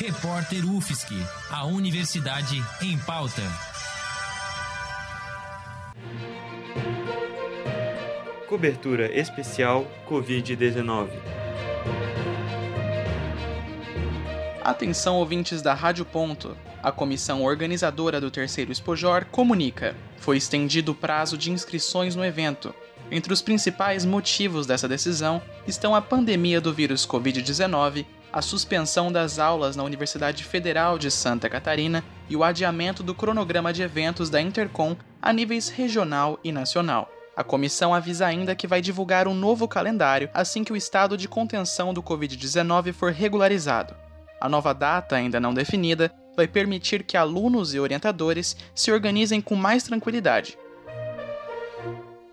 Repórter UFSC, a Universidade em Pauta. Cobertura especial Covid-19. Atenção ouvintes da Rádio Ponto. A comissão organizadora do terceiro Espojor comunica: foi estendido o prazo de inscrições no evento. Entre os principais motivos dessa decisão estão a pandemia do vírus Covid-19, a suspensão das aulas na Universidade Federal de Santa Catarina e o adiamento do cronograma de eventos da Intercom a níveis regional e nacional. A comissão avisa ainda que vai divulgar um novo calendário assim que o estado de contenção do Covid-19 for regularizado. A nova data, ainda não definida, vai permitir que alunos e orientadores se organizem com mais tranquilidade.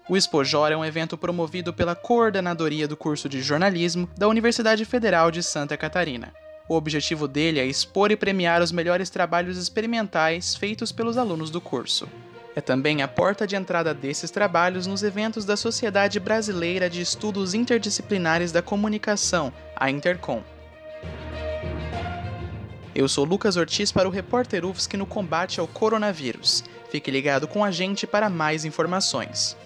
O Expojor é um evento promovido pela Coordenadoria do Curso de Jornalismo da Universidade Federal de Santa Catarina. O objetivo dele é expor e premiar os melhores trabalhos experimentais feitos pelos alunos do curso. É também a porta de entrada desses trabalhos nos eventos da Sociedade Brasileira de Estudos Interdisciplinares da Comunicação, a Intercom. Eu sou Lucas Ortiz para o Repórter UFSC no combate ao coronavírus. Fique ligado com a gente para mais informações.